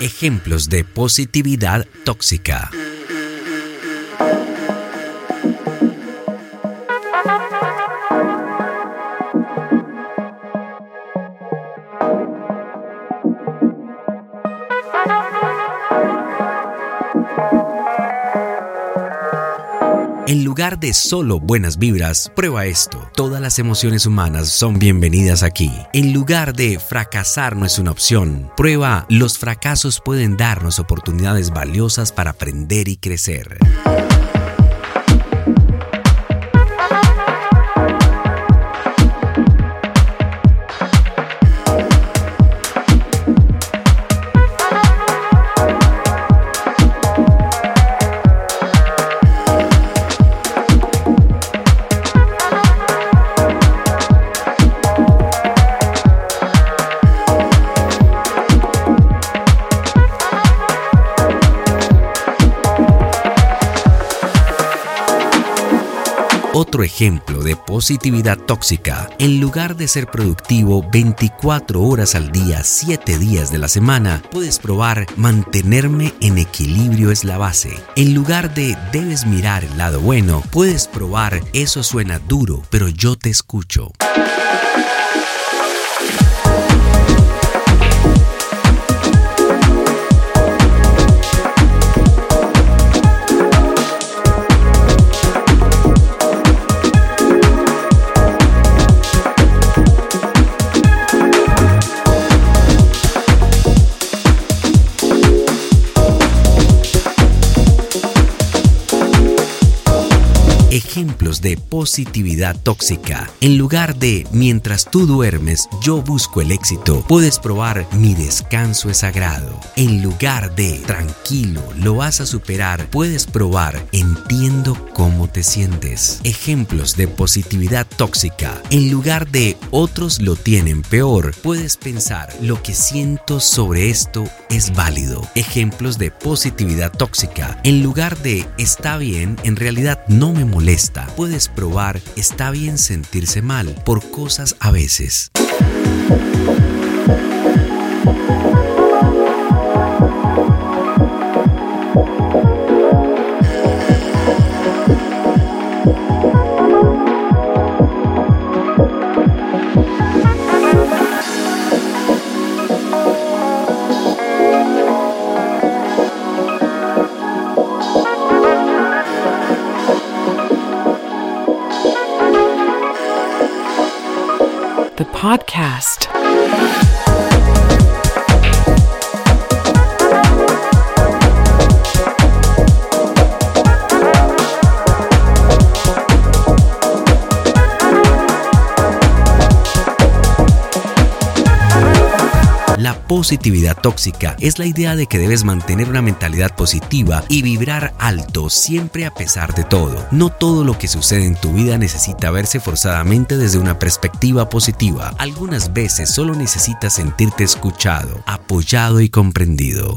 Ejemplos de positividad tóxica. En lugar de solo buenas vibras, prueba esto. Todas las emociones humanas son bienvenidas aquí. En lugar de fracasar no es una opción, prueba los fracasos pueden darnos oportunidades valiosas para aprender y crecer. Otro ejemplo de positividad tóxica, en lugar de ser productivo 24 horas al día, 7 días de la semana, puedes probar mantenerme en equilibrio es la base. En lugar de debes mirar el lado bueno, puedes probar eso suena duro, pero yo te escucho. Ejemplos de positividad tóxica. En lugar de mientras tú duermes, yo busco el éxito, puedes probar mi descanso es sagrado. En lugar de tranquilo, lo vas a superar, puedes probar entiendo cómo te sientes. Ejemplos de positividad tóxica. En lugar de otros lo tienen peor, puedes pensar lo que siento sobre esto es válido. Ejemplos de positividad tóxica. En lugar de está bien, en realidad no me molesta. Puedes probar está bien sentirse mal por cosas a veces. Podcast. Positividad tóxica es la idea de que debes mantener una mentalidad positiva y vibrar alto siempre a pesar de todo. No todo lo que sucede en tu vida necesita verse forzadamente desde una perspectiva positiva. Algunas veces solo necesitas sentirte escuchado, apoyado y comprendido.